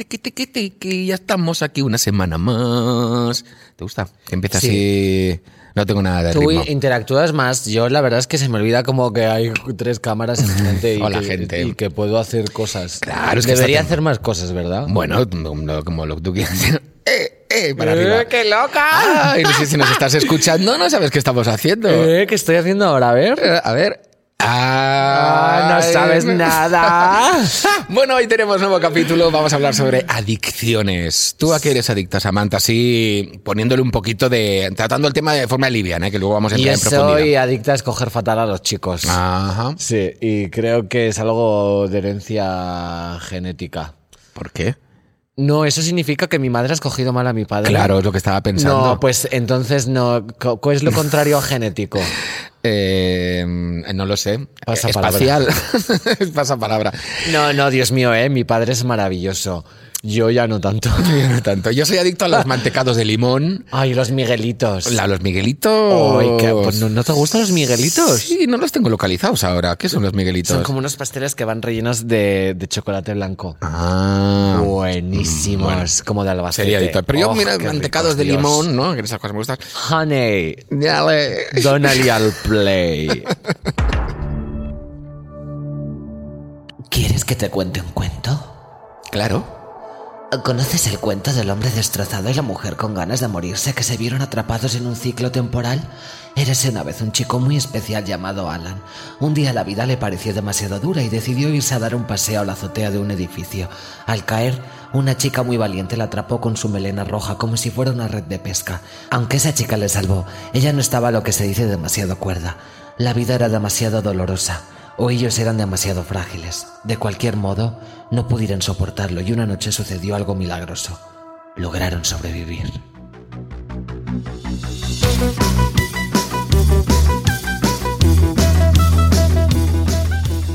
Tiki, tiki, tiki, ya estamos aquí una semana más. ¿Te gusta? Que empieza así. No tengo nada de Tú ritmo. interactúas más. Yo la verdad es que se me olvida como que hay tres cámaras enfrente y, Hola, que, gente. y que puedo hacer cosas. Claro, es que Debería hacer más cosas, ¿verdad? Bueno, no- no, como lo que tú quieras. ¡Eh, eh! Para arriba. ¡Qué loca! Ay, no sé si nos estás escuchando, no sabes qué estamos haciendo. ¿Eh? ¿Qué estoy haciendo ahora? A ver. Eh, A ver. Ah, no sabes nada. Bueno, hoy tenemos nuevo capítulo. Vamos a hablar sobre adicciones. ¿Tú a qué eres adicta, Samantha? Así poniéndole un poquito de. tratando el tema de forma liviana, ¿eh? que luego vamos a entrar Yo en profundidad. soy adicta a escoger fatal a los chicos. Ajá. Sí, y creo que es algo de herencia genética. ¿Por qué? No, eso significa que mi madre ha escogido mal a mi padre. Claro, es lo que estaba pensando. No, pues entonces no. ¿Cuál es lo contrario a genético? Eh, no lo sé. Pasa Espacial. Pasa palabra. No, no, Dios mío, ¿eh? Mi padre es maravilloso. Yo ya no tanto. Yo no tanto. Yo soy adicto a los mantecados de limón, Ay, los Miguelitos. a los miguelitos. Ay, ¿qué? Pues, ¿no, ¿no te gustan los Miguelitos? Sí, no los tengo localizados ahora. ¿Qué son los miguelitos? Son como unos pasteles que van rellenos de, de chocolate blanco. Ah. Buenísimos, como de albacete. Sería adicto. Pero yo, Oh, mira, mantecados ricos, de Dios. limón, ¿no? Que esas cosas me gustan. Honey, Dale. Donnelly al play. ¿Quieres que te cuente un cuento? Claro. ¿Conoces el cuento del hombre destrozado y la mujer con ganas de morirse que se vieron atrapados en un ciclo temporal? Érase una vez un chico muy especial llamado Alan. Un día la vida le pareció demasiado dura y decidió irse a dar un paseo a la azotea de un edificio. Al caer, una chica muy valiente la atrapó con su melena roja como si fuera una red de pesca. Aunque esa chica le salvó, ella no estaba lo que se dice demasiado cuerda. La vida era demasiado dolorosa o ellos eran demasiado frágiles. De cualquier modo, no pudieron soportarlo y una noche sucedió algo milagroso. Lograron sobrevivir.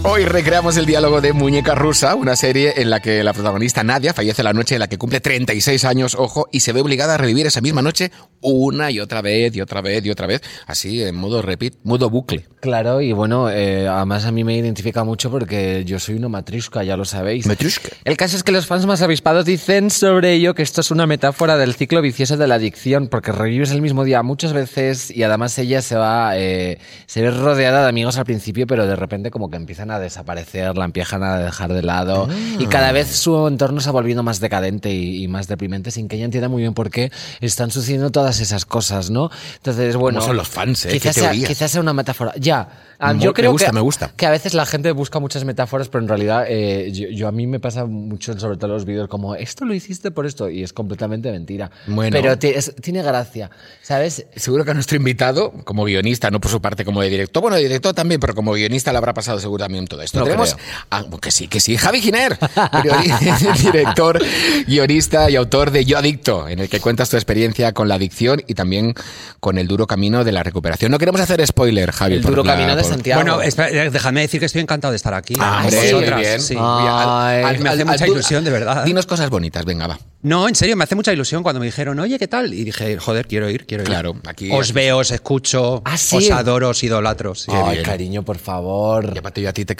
Hoy recreamos el diálogo de Muñeca Rusa, una serie en la que la protagonista Nadia fallece la noche en la que cumple 36 años, ojo, y se ve obligada a revivir esa misma noche una y otra vez y otra vez y otra vez, así en modo repeat, modo bucle. Claro, y bueno, eh, además a mí me identifica mucho porque yo soy una matrushka, ya lo sabéis. Matrushka. El caso es que los fans más avispados dicen sobre ello que esto es una metáfora del ciclo vicioso de la adicción, porque revives el mismo día muchas veces y además ella se va, eh, se ve rodeada de amigos al principio, pero de repente como que empiezan a desaparecer, la empiezan a dejar de lado y cada vez su entorno se va volviendo más decadente y, y más deprimente sin que ella entienda muy bien por qué están sucediendo todas esas cosas, ¿no? Entonces, bueno... son los fans, eh? Quizás sea, quizás sea una metáfora. Ya, ah, yo me creo gusta, que, me gusta. que a veces la gente busca muchas metáforas, pero en realidad eh, yo, yo a mí me pasa mucho, sobre todo en los vídeos, como esto lo hiciste por esto, y es completamente mentira. Bueno. Pero es- tiene gracia, ¿sabes? Seguro que a nuestro invitado, como guionista, no por su parte como de director, bueno, de director también, pero como guionista le habrá pasado seguramente todo esto. No Tenemos creo. a- que sí, que sí, Javi Giner, director, guionista y autor de Yo Adicto, en el que cuentas tu experiencia con la adicción y también con el duro camino de la recuperación. No queremos hacer spoiler, Javi. El duro la- camino de por- Santiago. Bueno, espera, eh, déjame decir que estoy encantado de estar aquí. Ah, Con vosotras, bien. sí. Ay, me hace mucha ilusión, de verdad. Dinos cosas bonitas, venga, va. No, en serio, me hace mucha ilusión cuando me dijeron, oye, ¿qué tal? Y dije, joder, quiero ir, quiero ir. Claro, aquí- Os veo, os escucho, Ah, ¿sí? os adoro, os idolatro. sí. Ay, bien. cariño, por favor. Y aparte yo a ti te-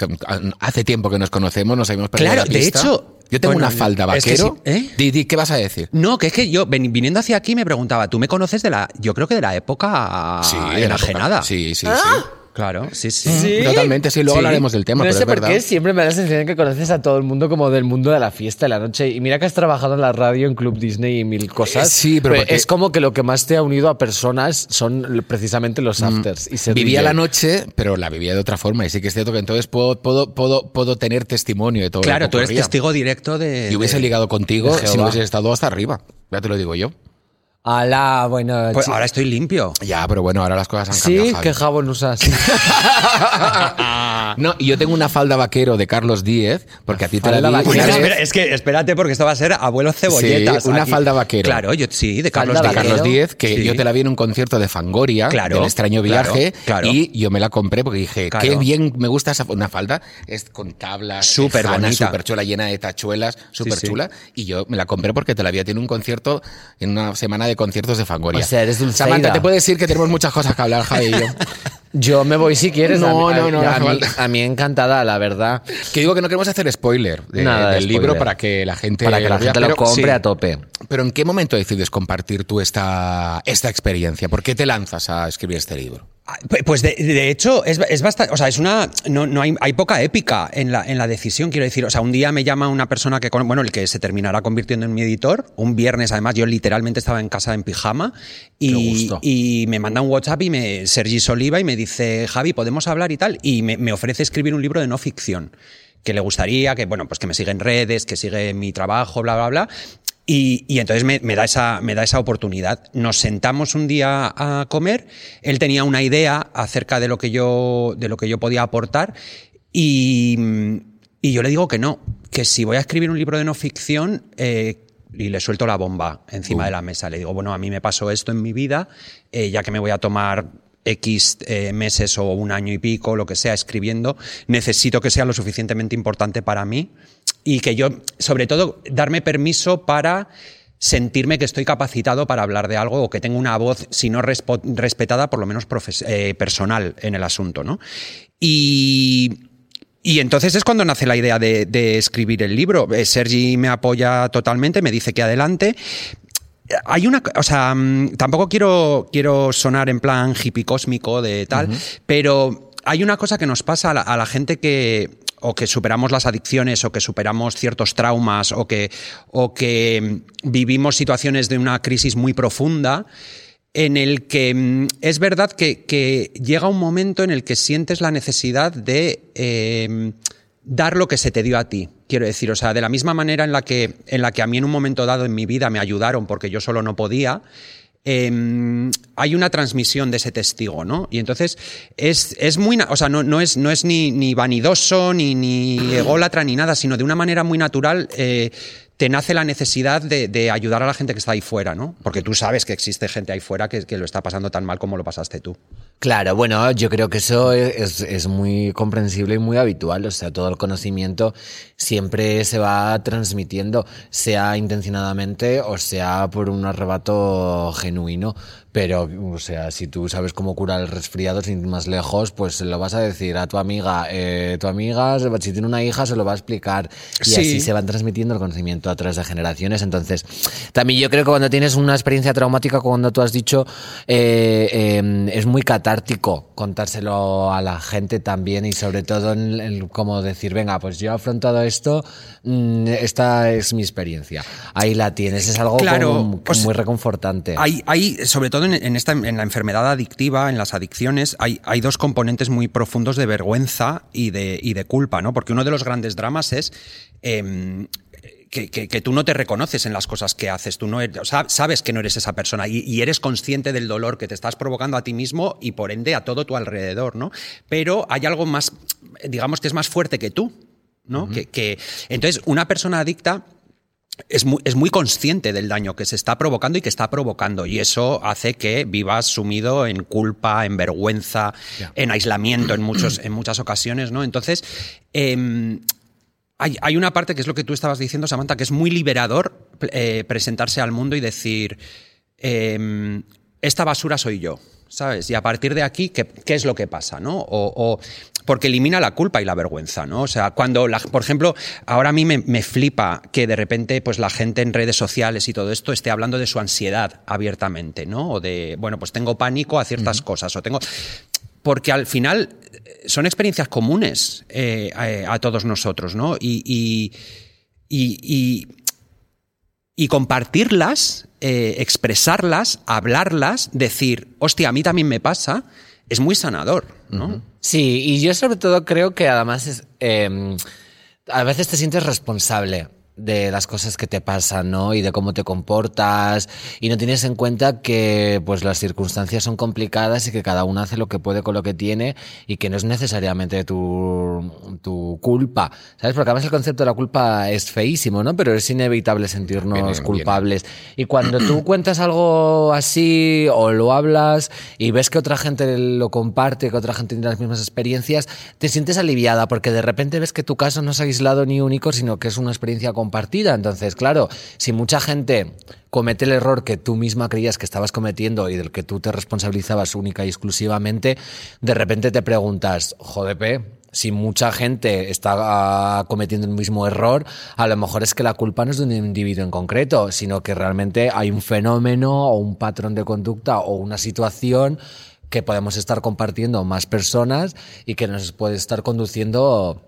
hace tiempo que nos conocemos, nos habíamos perdido Claro, la de hecho- Yo tengo bueno, una falda es que vaquero. sí, ¿eh? ¿qué vas a decir? No, que es que yo viniendo hacia aquí me preguntaba, ¿tú me conoces de la, yo creo que de la época Sí, de la enajenada? Sí, sí, Claro, sí, sí. Sí. Totalmente, sí, luego Sí. hablaremos del tema, no pero sé es por verdad. qué siempre me da la sensación de que conoces a todo el mundo como del mundo de la fiesta, de la noche. Y mira que has trabajado en la radio, en Club Disney y mil cosas. Eh, sí, pero porque- es como que lo que más te ha unido a personas son precisamente los afters. Y ser Mm, Vivía DJ. la noche, pero la vivía de otra forma. Y sí que es cierto que entonces puedo, puedo, puedo, puedo tener testimonio de todo lo Claro, que tú eres testigo directo de... Y hubiese de- ligado contigo si no Jehová. hubiese estado hasta arriba. Ya te lo digo yo. Alá, bueno. Pues ahora estoy limpio. Ya, pero bueno, ahora las cosas han cambiado. sí, Javi. qué jabón usas. No, y yo tengo una falda vaquero de Carlos Díez, porque a ti te la Espera, vez. espera, es que espérate porque esto va a ser abuelo cebolletas. Sí, una aquí. falda vaquero. Claro, yo sí, de Carlos de. Carlos. Díez, que Sí. yo te la vi en un concierto de Fangoria, Claro, del extraño viaje, claro. y yo me la compré porque dije, Claro. qué bien me gusta esa una falda, es con tablas, Súper bonita. súper chula, llena de tachuelas, súper sí. chula, y yo me la compré porque te la vi en un concierto en una semana de de conciertos de Fangoria. O sea, eres Dulceida. Samantha, te puedes decir que tenemos muchas cosas que hablar, Javi y yo. Yo me voy si quieres. No, a mí, no, no, A, no a hace mí, a mí encantada, la verdad. Que digo que no queremos hacer spoiler de- Nada de del libro para que la gente Para que la gente lo compre sí. a tope. Pero ¿en qué momento decides compartir tú esta, esta experiencia? ¿Por qué te lanzas a escribir este libro? Ah, pu- Pues de, de hecho es, es bastante, o sea, es una, no, no hay, hay poca épica en la, en la decisión, quiero decir, o sea, un día me llama una persona que, con- bueno, el que se terminará convirtiendo en mi editor, un viernes además, yo literalmente estaba en casa en pijama y, y me manda un WhatsApp y me, Sergi Soliva y me dice, Javi, ¿podemos hablar y tal? Y me, me ofrece escribir un libro de no ficción que le gustaría, que bueno, pues que me sigue en redes, que sigue mi trabajo, bla, bla, bla. Y, y entonces me, me da esa, me da esa oportunidad. Nos sentamos un día a comer, él tenía una idea acerca de lo que yo, de lo que yo podía aportar y, y yo le digo que no, que si voy a escribir un libro de no ficción, eh, y le suelto la bomba encima de la mesa. Le digo, bueno, a mí me pasó esto en mi vida, eh, ya que me voy a tomar X eh, meses o un año y pico, lo que sea, escribiendo, necesito que sea lo suficientemente importante para mí y que yo, sobre todo, darme permiso para sentirme que estoy capacitado para hablar de algo o que tengo una voz, si no respetada, por lo menos eh, personal en el asunto, ¿no? Y, y entonces es cuando nace la idea de, de escribir el libro. Eh, Sergi me apoya totalmente, me dice que adelante. Hay una, o sea, mm, tampoco quiero, quiero sonar en plan hippie cósmico de tal, pero hay una cosa que nos pasa a la, a la gente que o que superamos las adicciones o que superamos ciertos traumas o que, o que mm, vivimos situaciones de una crisis muy profunda en el que mm, es verdad que, llega un momento en el que sientes la necesidad de eh, dar lo que se te dio a ti. Quiero decir, o sea, de la misma manera en la que, en la que a mí en un momento dado en mi vida me ayudaron porque yo solo no podía, eh, hay una transmisión de ese testigo, ¿no? Y entonces es, es muy, o sea, no, no es, no es ni, ni vanidoso, ni, ni ególatra, ni nada, sino de una manera muy natural. eh, te nace la necesidad de, ayudar a la gente que está ahí fuera, ¿no? Porque tú sabes que existe gente ahí fuera que, que lo está pasando tan mal como lo pasaste tú. Claro, bueno, yo creo que eso es, es muy comprensible y muy habitual. O sea, todo el conocimiento siempre se va transmitiendo, sea intencionadamente o sea por un arrebato genuino. Pero, o sea, si tú sabes cómo curar el resfriado sin ir más lejos, pues se lo vas a decir a tu amiga. Eh, tu amiga, si tiene una hija, se lo va a explicar. Y Sí. así se van transmitiendo el conocimiento a través de generaciones. Entonces, también yo creo que cuando tienes una experiencia traumática, cuando tú has dicho, eh, eh, es muy catártico contárselo a la gente también y sobre todo en, en como decir, venga, pues yo he afrontado esto, mm, esta es mi experiencia. Ahí la tienes, es algo Claro, como- o sea, muy reconfortante. Hay, hay, sobre todo en, en esta, en la enfermedad adictiva, en las adicciones, hay, hay dos componentes muy profundos de vergüenza y de, y de culpa, ¿no? Porque uno de los grandes dramas es em, que, que- que tú no te reconoces en las cosas que haces, tú no eres- o sea, sabes que no eres esa persona y, y eres consciente del dolor que te estás provocando a ti mismo y por ende a todo tu alrededor, ¿no? Pero hay algo más, digamos que es más fuerte que tú, ¿no? que, que- entonces, una persona adicta es muy, es muy consciente del daño que se está provocando y que está provocando. Y eso hace que vivas sumido en culpa, en vergüenza, en aislamiento en, muchos, en muchas ocasiones, ¿no? Entonces, em, hay, hay una parte que es lo que tú estabas diciendo, Samantha, que es muy liberador eh, presentarse al mundo y decir, em, esta basura soy yo, ¿sabes? Y a partir de aquí, ¿qué, qué es lo que pasa, no? O, o- porque elimina la culpa y la vergüenza, ¿no? O sea, cuando, la- por ejemplo, ahora a mí me, me flipa que de repente, pues la gente en redes sociales y todo esto esté hablando de su ansiedad abiertamente, ¿no? O de, bueno, pues tengo pánico a ciertas cosas, o tengo porque al final eh, son experiencias comunes eh, a, a todos nosotros, ¿no? Y, y, y- y- compartirlas, eh, expresarlas, hablarlas, decir, hostia, a mí también me pasa, es muy sanador, ¿no? Sí, y yo sobre todo creo que además es, eh, a veces te sientes responsable de las cosas que te pasan, ¿no? Y de cómo te comportas y no tienes en cuenta que pues las circunstancias son complicadas y que cada uno hace lo que puede con lo que tiene y que no es necesariamente tu, tu culpa, ¿sabes? Porque además el concepto de la culpa es feísimo, ¿no? Pero es inevitable sentirnos culpables. Y cuando tú cuentas algo así o lo hablas y ves que otra gente lo comparte, que otra gente tiene las mismas experiencias, te sientes aliviada porque de repente ves que tu caso no es aislado ni único, sino que es una experiencia común compartida. Entonces, claro, si mucha gente comete el error que tú misma creías que estabas cometiendo y del que tú te responsabilizabas única y exclusivamente, de repente te preguntas, joder, si mucha gente está ah, cometiendo el mismo error, a lo mejor es que la culpa no es de un individuo en concreto, sino que realmente hay un fenómeno o un patrón de conducta o una situación que podemos estar compartiendo más personas y que nos puede estar conduciendo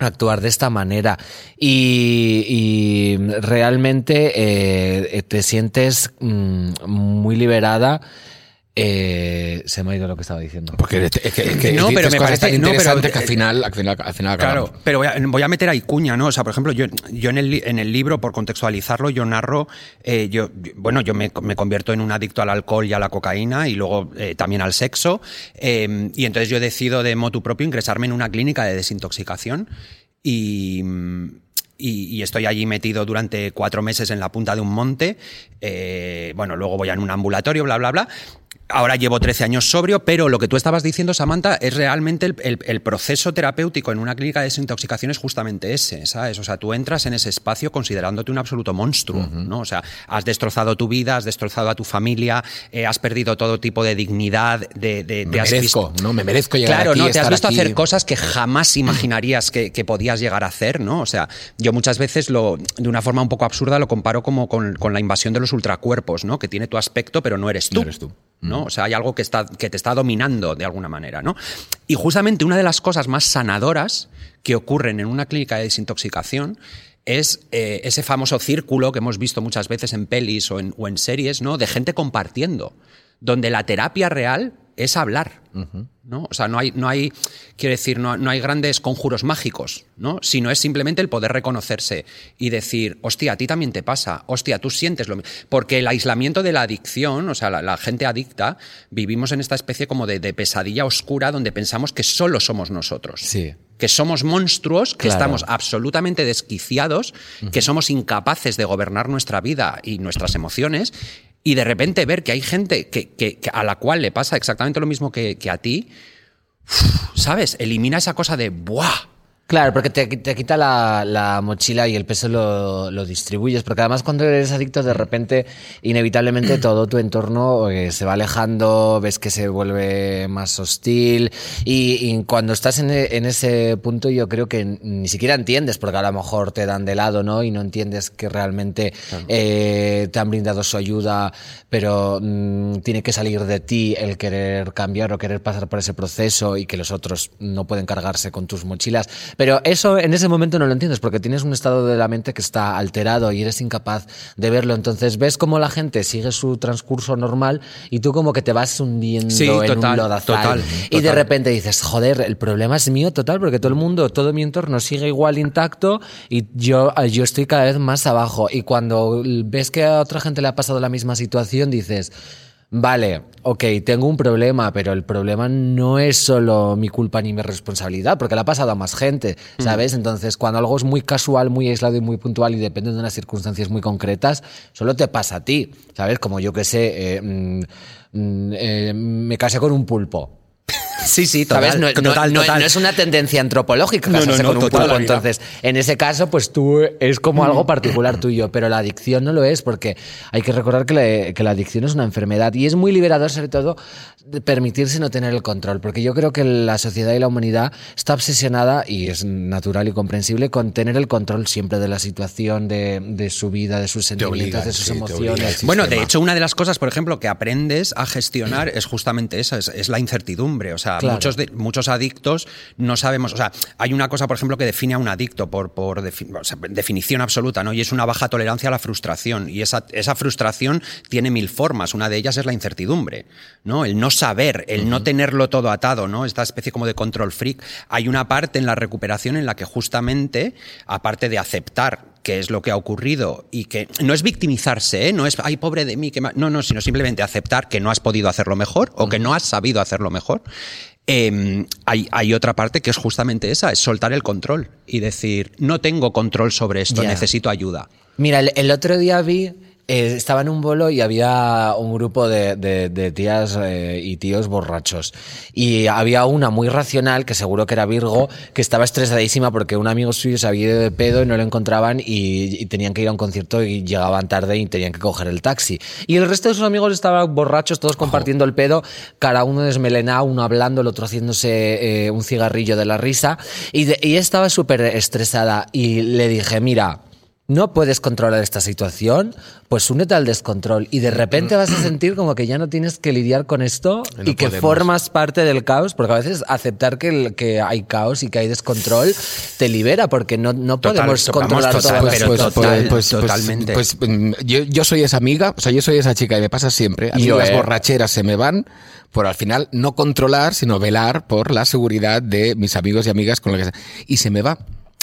actuar de esta manera. Y, y realmente eh, te sientes mm, muy liberada eh, se me ha ido lo que estaba diciendo. Porque es que, es que No, pero me cosas tan parece- no, pero- que al final, al final, al final Claro, pero voy a, voy a meter ahí cuña, ¿no? O sea, por ejemplo, yo, yo en, el, en el libro, por contextualizarlo, yo narro, eh, yo, bueno, yo me, me convierto en un adicto al alcohol y a la cocaína y luego eh, también al sexo. eh, y entonces yo decido de motu propio ingresarme en una clínica de desintoxicación y... Y, y estoy allí metido durante cuatro meses en la punta de un monte. eh, bueno, luego voy a un ambulatorio, bla, bla, bla. Ahora llevo 13 años sobrio, pero lo que tú estabas diciendo, Samantha, es realmente el, el- el proceso terapéutico en una clínica de desintoxicación es justamente ese, ¿sabes? O sea, tú entras en ese espacio considerándote un absoluto monstruo, ¿no? O sea, has destrozado tu vida, has destrozado a tu familia, eh, has perdido todo tipo de dignidad, de... de- Me te has merezco, visto- ¿no? Me merezco llegar Claro, aquí, no, te has visto aquí. hacer cosas que jamás imaginarías que, que podías llegar a hacer, ¿no? O sea, yo muchas veces lo, de una forma un poco absurda, lo comparo como con, con la invasión de los ultracuerpos, ¿no? Que tiene tu aspecto, pero no eres tú. No eres tú. ¿No? O sea, hay algo que, está, que te está dominando de alguna manera, ¿no? Y justamente una de las cosas más sanadoras que ocurren en una clínica de desintoxicación es eh, ese famoso círculo que hemos visto muchas veces en pelis o en, o en series, ¿no? De gente compartiendo, donde la terapia real es hablar, ¿no? O sea, no hay, no hay quiero decir, no, no hay grandes conjuros mágicos, ¿no? Sino es simplemente el poder reconocerse y decir, hostia, a ti también te pasa, hostia, tú sientes lo mismo. Porque el aislamiento de la adicción, o sea, la, la gente adicta, vivimos en esta especie como de, de pesadilla oscura donde pensamos que solo somos nosotros. Sí. Que somos monstruos, que Claro. estamos absolutamente desquiciados, que somos incapaces de gobernar nuestra vida y nuestras emociones, y de repente ver que hay gente que, que- a la cual le pasa exactamente lo mismo que, que a ti, ¿sabes? Elimina esa cosa de ¡buah! Claro, porque te, te quita la, la mochila y el peso lo, lo distribuyes, porque además cuando eres adicto de repente inevitablemente todo tu entorno eh, se va alejando, ves que se vuelve más hostil y, y cuando estás en, en ese punto yo creo que ni siquiera entiendes, porque a lo mejor te dan de lado ¿no? y no entiendes que realmente eh, te han brindado su ayuda, pero mm, tiene que salir de ti el querer cambiar o querer pasar por ese proceso y que los otros no pueden cargarse con tus mochilas. Pero eso en ese momento no lo entiendes porque tienes un estado de la mente que está alterado y eres incapaz de verlo. Entonces ves cómo la gente sigue su transcurso normal y tú como que te vas hundiendo Sí, en total, un lodazal. total, Y de repente dices, joder, el problema es mío total porque todo el mundo, todo mi entorno sigue igual intacto y yo, yo estoy cada vez más abajo. Y cuando ves que a otra gente le ha pasado la misma situación, dices, vale, ok, tengo un problema, pero el problema no es solo mi culpa ni mi responsabilidad, porque le ha pasado a más gente, ¿sabes? Entonces, cuando algo es muy casual, muy aislado y muy puntual y depende de unas circunstancias muy concretas, solo te pasa a ti, ¿sabes? Como yo que sé, eh, mm, mm, eh, me casé con un pulpo. Sí, sí, ¿Sabes? No, no- total, no- total. no es una tendencia antropológica casarse con un pulpo. Entonces, en ese caso, pues tú es como algo particular tuyo, pero la adicción no lo es, porque hay que recordar que la, que la adicción es una enfermedad y es muy liberador, sobre todo, de permitirse no tener el control, porque yo creo que la sociedad y la humanidad está obsesionada, y es natural y comprensible, con tener el control siempre de la situación, de, de su vida, de sus sentimientos, de sus sí, emociones. Bueno, de hecho, una de las cosas, por ejemplo, que aprendes a gestionar es justamente esa, es, es la incertidumbre. O sea, Claro. muchos, de- muchos adictos no sabemos. O sea, hay una cosa, por ejemplo, que define a un adicto por, por defi- o sea, definición absoluta, ¿no? Y es una baja tolerancia a la frustración. Y esa, esa frustración tiene mil formas. Una de ellas es la incertidumbre, ¿no? El no saber, el no tenerlo todo atado, ¿no? Esta especie como de control freak. Hay una parte en la recuperación en la que justamente, aparte de aceptar qué es lo que ha ocurrido y que no es victimizarse, ¿eh? no es, ay, pobre de mí, que ma-". no, no, sino simplemente aceptar que no has podido hacerlo mejor o que no has sabido hacerlo mejor. Eh, hay, hay otra parte que es justamente esa, es soltar el control y decir, no tengo control sobre esto, necesito ayuda. Mira, el, el otro día vi eh, estaba en un bolo y había un grupo de, de- de tías eh, y tíos borrachos. Y había una muy racional, que seguro que era Virgo, que estaba estresadísima porque un amigo suyo se había ido de pedo y no lo encontraban y, y tenían que ir a un concierto y llegaban tarde y tenían que coger el taxi. Y el resto de sus amigos estaban borrachos, todos compartiendo el pedo, cada uno desmelenado, uno hablando, el otro haciéndose eh, un cigarrillo de la risa. Y, de- y estaba súper estresada y le dije, mira, no puedes controlar esta situación, pues únete al descontrol y de repente vas a sentir como que ya no tienes que lidiar con esto Y no y que podemos. formas parte del caos, porque a veces aceptar que, el- que hay caos y que hay descontrol te libera, porque no, no Total, podemos controlar total, pero cosas. total, pues, totalmente. Pues, mm, yo, yo soy esa amiga, o sea, yo soy esa chica y me pasa siempre. A mí Yo, las eh. borracheras se me van por al final no controlar, sino velar por la seguridad de mis amigos y amigas con lo que. Y se me va.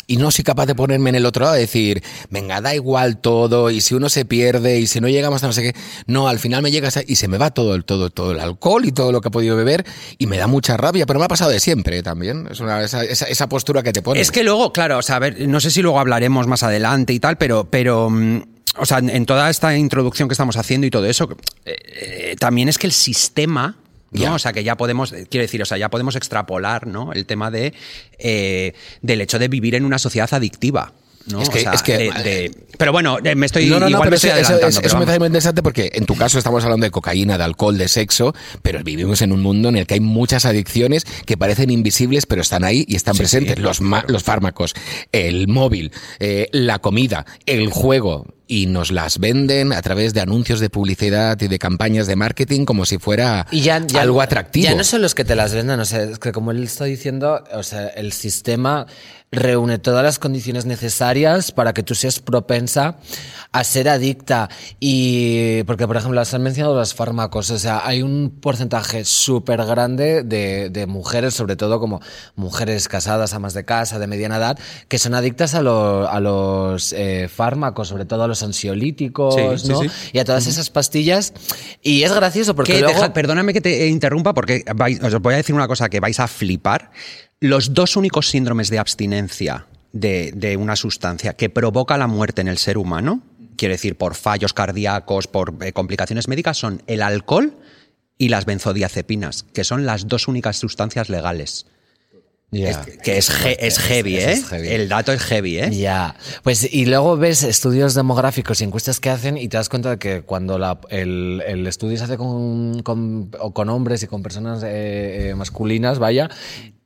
Y no soy capaz de ponerme en el otro lado, de decir, venga, da igual todo, y si uno se pierde, y si no llegamos a no sé qué. No, al final me llega y se me va todo el, todo, todo el alcohol y todo lo que he podido beber, y me da mucha rabia, pero me ha pasado de siempre también. Es una, esa, esa, esa postura que te pones. Es que luego, claro, o sea, a ver, no sé si luego hablaremos más adelante y tal, pero, pero mm, o sea, en toda esta introducción que estamos haciendo y todo eso, eh, eh, también es que el sistema. ¿No? Ya. O sea, que ya podemos, eh, quiero decir, o sea, ya podemos extrapolar, ¿no? El tema de eh, del hecho de vivir en una sociedad adictiva. ¿no? Es que- O sea, es que- de- de- pero bueno, eh, me estoy No, no, no, igual me estoy eso, adelantando. vamos. parece muy interesante porque en tu caso estamos hablando de cocaína, de alcohol, de sexo, pero vivimos en un mundo en el que hay muchas adicciones que parecen invisibles, pero están ahí y están Sí, presentes. sí, los, ma- los fármacos, el móvil, eh, la comida, el juego. Y nos las venden a través de anuncios de publicidad y de campañas de marketing como si fuera Y ya, ya- algo atractivo. Ya no son los que te las vendan, o sea, es que como él está diciendo, o sea, el sistema reúne todas las condiciones necesarias para que tú seas propensa a ser adicta. Y porque, por ejemplo, has mencionado los fármacos, o sea, hay un porcentaje súper grande de, de mujeres, sobre todo como mujeres casadas, amas de casa, de mediana edad, que son adictas a, lo- a los eh, fármacos, sobre todo a los ansiolíticos, Sí, sí, ¿no? sí. Y a todas esas pastillas. Y es gracioso porque Que luego... deja- perdóname que te interrumpa porque vais- os voy a decir una cosa que vais a flipar. Los dos únicos síndromes de abstinencia de, de una sustancia que provoca la muerte en el ser humano, quiero decir, por fallos cardíacos, por eh, complicaciones médicas, son el alcohol y las benzodiazepinas, que son las dos únicas sustancias legales. Es- que es, es heavy, ¿eh? es heavy. El dato es heavy, ¿eh? Ya, pues y luego ves estudios demográficos y encuestas que hacen y te das cuenta de que cuando la- el, el estudio se hace con, con hombres y con personas eh, eh, masculinas, vaya,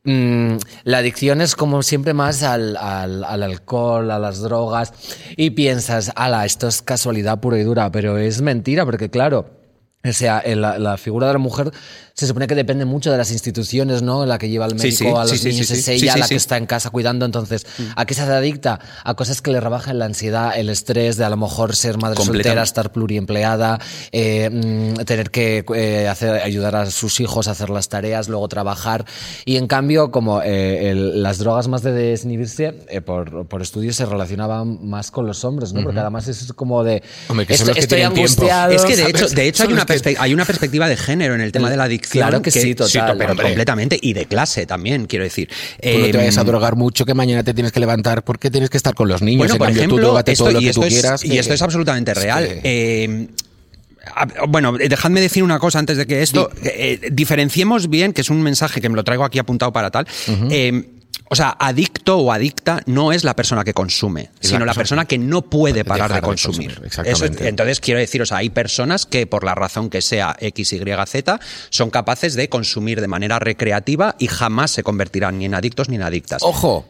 mm, la adicción es como siempre más al, al- al alcohol, a las drogas y piensas, ala, esto es casualidad pura y dura, pero es mentira porque claro... O sea, la, la figura de la mujer se supone que depende mucho de las instituciones, ¿no? La que lleva al Sí, médico sí, a los sí, sí, niños sí, es sí. ella Sí, sí, la sí. que está en casa cuidando. Entonces, ¿a qué se hace adicta? A cosas que le rebajan la ansiedad, el estrés de a lo mejor ser madre soltera, estar pluriempleada, eh, mm, tener que eh, hacer, ayudar a sus hijos a hacer las tareas, luego trabajar. Y en cambio, como eh, el- las drogas más de desinhibirse, eh, por, por estudios se relacionaban más con los hombres, ¿no? Porque además es como de. Hombre, que son estoy los que estoy tienen tiempo. angustiado. Es que de hecho, de hecho hay, una hay una perspectiva de género en el tema de la adicción. Claro que sí, total, to- pero hombre. completamente. Y de clase también, quiero decir. Tú no te Eh, vayas a drogar mucho que mañana te tienes que levantar porque tienes que estar con los niños. Bueno, en por cambio, tú ejemplo, esto, todo lo que tú es, quieras. y esto es absolutamente real. Eh, a- bueno, eh, dejadme decir una cosa antes de que esto. eh, eh, diferenciemos bien, que es un mensaje que me lo traigo aquí apuntado para tal. Eh, o sea, adicto o adicta no es la persona que consume, Es sino la persona persona que no puede parar de de consumir. consumir, exactamente. Eso entonces, quiero decir, o sea, hay personas que por la razón que sea X, Y, Z son capaces de consumir de manera recreativa y jamás se convertirán ni en adictos ni en adictas. Ojo,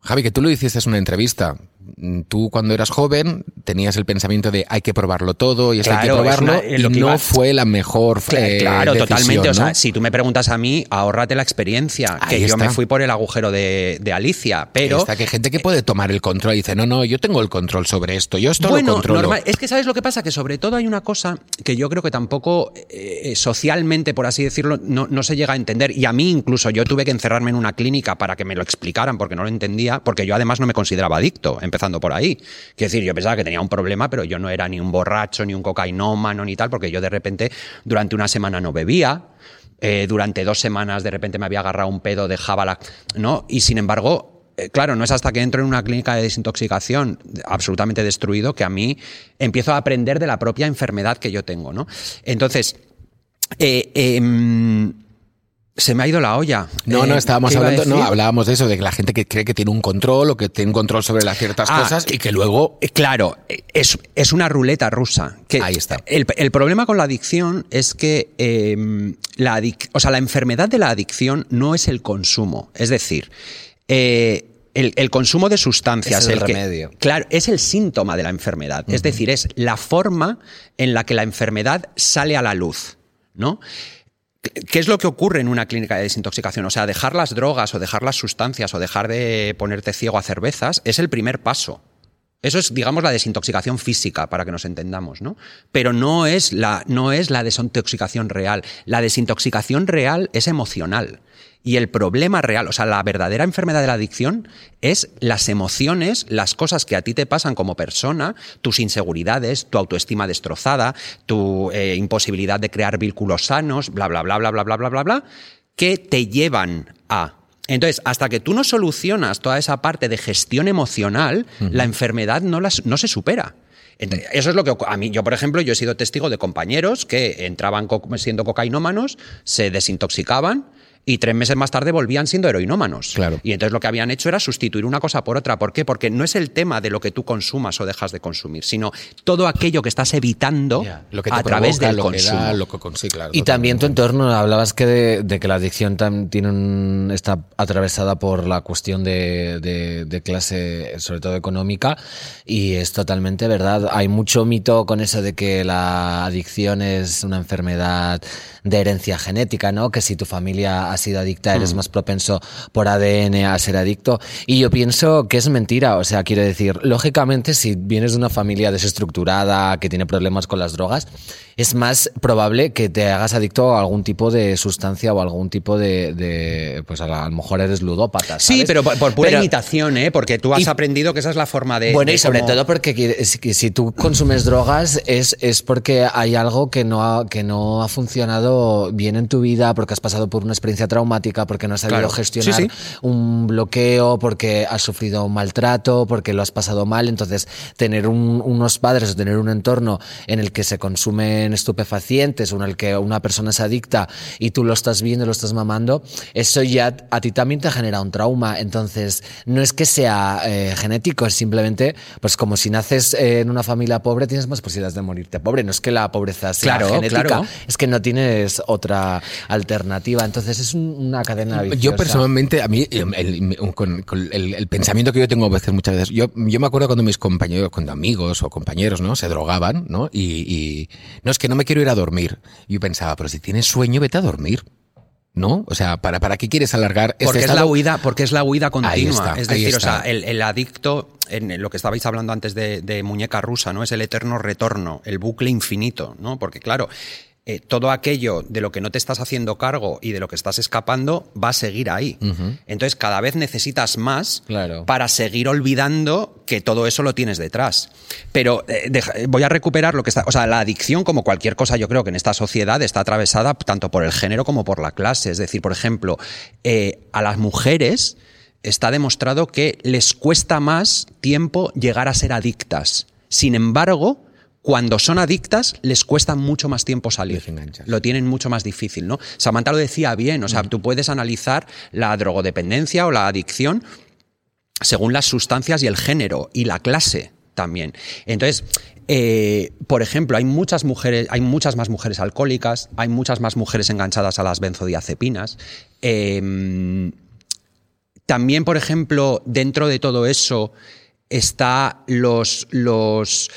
Javi, que tú lo hiciste en una entrevista. Mm, Tú cuando eras joven tenías el pensamiento de hay que probarlo todo y eso hay que Claro, es probarlo una- eh, y que no fue la mejor eh, Claro, decisión, totalmente. O sea, ¿no? si tú me preguntas a mí, ahórrate la experiencia. Ahí que yo me fui por el agujero de, de Alicia. Pero. Está que hay gente que puede tomar el control y dice, no, no, yo tengo el control sobre esto, yo esto bueno, lo controlo. normal. Es que sabes lo que pasa, que sobre todo hay una cosa que yo creo que tampoco eh, socialmente, por así decirlo, no, no se llega a entender. Y a mí incluso yo tuve que encerrarme en una clínica para que me lo explicaran porque no lo entendía, porque yo además no me consideraba adicto, empezando por ahí. Quiero decir, yo pensaba que tenía un problema, pero yo no era ni un borracho, ni un cocainómano, ni tal, porque yo de repente durante una semana no bebía. eh, durante dos semanas de repente me había agarrado un pedo, dejaba la. ¿No? Y sin embargo, eh, claro, no es hasta que entro en una clínica de desintoxicación absolutamente destruido que a mí empiezo a aprender de la propia enfermedad que yo tengo, ¿no? Entonces, eh, em, se me ha ido la olla. No, no, Eh, estábamos ¿qué iba a hablando, no, hablábamos de eso, de que la gente que cree que tiene un control o que tiene un control sobre las ciertas Ah, cosas y que luego Eh, Claro, es, es una ruleta rusa. Que Ahí está. El, el problema con la adicción es que eh, la, adic- o sea, la enfermedad de la adicción no es el consumo. Es decir, eh, el, el consumo de sustancias. Es el que- remedio. claro, es el síntoma de la enfermedad. Es decir, es la forma en la que la enfermedad sale a la luz. ¿No? ¿Qué es lo que ocurre en una clínica de desintoxicación? O sea, dejar las drogas o dejar las sustancias o dejar de ponerte ciego a cervezas es el primer paso. Eso es, digamos, la desintoxicación física, para que nos entendamos, ¿no? Pero no es la, no es la desintoxicación real. La desintoxicación real es emocional. Y el problema real, o sea, la verdadera enfermedad de la adicción es las emociones, las cosas que a ti te pasan como persona, tus inseguridades, tu autoestima destrozada, tu eh, imposibilidad de crear vínculos sanos, bla, bla, bla, bla, bla, bla, bla, bla, bla, que te llevan a entonces, hasta que tú no solucionas toda esa parte de gestión emocional, la enfermedad no, las- no se supera. Eso es lo que a mí, yo por ejemplo, yo he sido testigo de compañeros que entraban co- siendo cocainómanos, se desintoxicaban y tres meses más tarde volvían siendo heroinómanos. Claro. Y entonces lo que habían hecho era sustituir una cosa por otra. ¿Por qué? Porque no es el tema de lo que tú consumas o dejas de consumir, sino todo aquello que estás evitando lo que te a través del lo que consumo. da, lo que consigue, claro, Y también tu entorno, hablabas que de, de que la adicción tiene un- está atravesada por la cuestión de, de- de clase, sobre todo económica, y es totalmente verdad. Hay mucho mito con eso de que la adicción es una enfermedad de herencia genética, ¿no? Que si tu familia ha sido adicta eres más propenso por ADN a ser adicto. Y yo pienso que es mentira. O sea, quiero decir, lógicamente, si vienes de una familia desestructurada, que tiene problemas con las drogas, es más probable que te hagas adicto a algún tipo de sustancia o algún tipo de, de- pues a, la- a lo mejor eres ludópata. Sí, ¿sabes? pero por, por pura Pero- imitación, ¿eh? Porque tú has Y- aprendido que esa es la forma de. bueno, de y sobre cómo- todo porque que si tú consumes drogas es, es porque hay algo que no, ha, que no ha funcionado bien en tu vida, porque has pasado por una experiencia traumática, porque no has sabido Claro. gestionar Sí, sí. un bloqueo, porque has sufrido un maltrato, porque lo has pasado mal. Entonces, tener un- unos padres o tener un entorno en el que se consumen estupefacientes o en el que una persona es adicta y tú lo estás viendo, lo estás mamando, eso ya a ti también te genera un trauma. Entonces, no es que sea eh, genético, es simplemente, pues como si naces eh, en una familia pobre, tienes más posibilidades de morirte pobre. No es que la pobreza sea Claro, genética, claro. es que no tienes otra alternativa. Entonces, es un- una cadena viciosa. Yo personalmente, a mí, el, el- con, con el- el pensamiento que yo tengo a veces, muchas veces, yo, yo me acuerdo cuando mis compañeros, cuando amigos o compañeros, ¿no? Se drogaban, ¿no? Y, y, no, es que no me quiero ir a dormir. Y yo pensaba, pero si tienes sueño, vete a dormir. ¿No? O sea, ¿para, para qué quieres alargar este Porque es, la huida, porque es la huida continua. Ahí está, es ahí decir, o sea, el, el adicto, en lo que estabais hablando antes de, de muñeca rusa, ¿no? Es el eterno retorno, el bucle infinito, ¿no? Porque, claro, eh, todo aquello de lo que no te estás haciendo cargo y de lo que estás escapando va a seguir ahí. Entonces, cada vez necesitas más Claro. para seguir olvidando que todo eso lo tienes detrás. Pero eh, deja- voy a recuperar lo que está. O sea, la adicción, como cualquier cosa, yo creo que en esta sociedad está atravesada tanto por el género como por la clase. Es decir, por ejemplo, eh, a las mujeres está demostrado que les cuesta más tiempo llegar a ser adictas. Sin embargo, cuando son adictas, les cuesta mucho más tiempo salir. Lo tienen mucho más difícil, ¿no? Samantha lo decía bien, o sea, tú puedes analizar la drogodependencia o la adicción según las sustancias y el género y la clase también. Entonces, eh, por ejemplo, hay muchas mujeres, hay muchas más mujeres alcohólicas, hay muchas más mujeres enganchadas a las benzodiazepinas. eh, también, por ejemplo, dentro de todo eso está los, los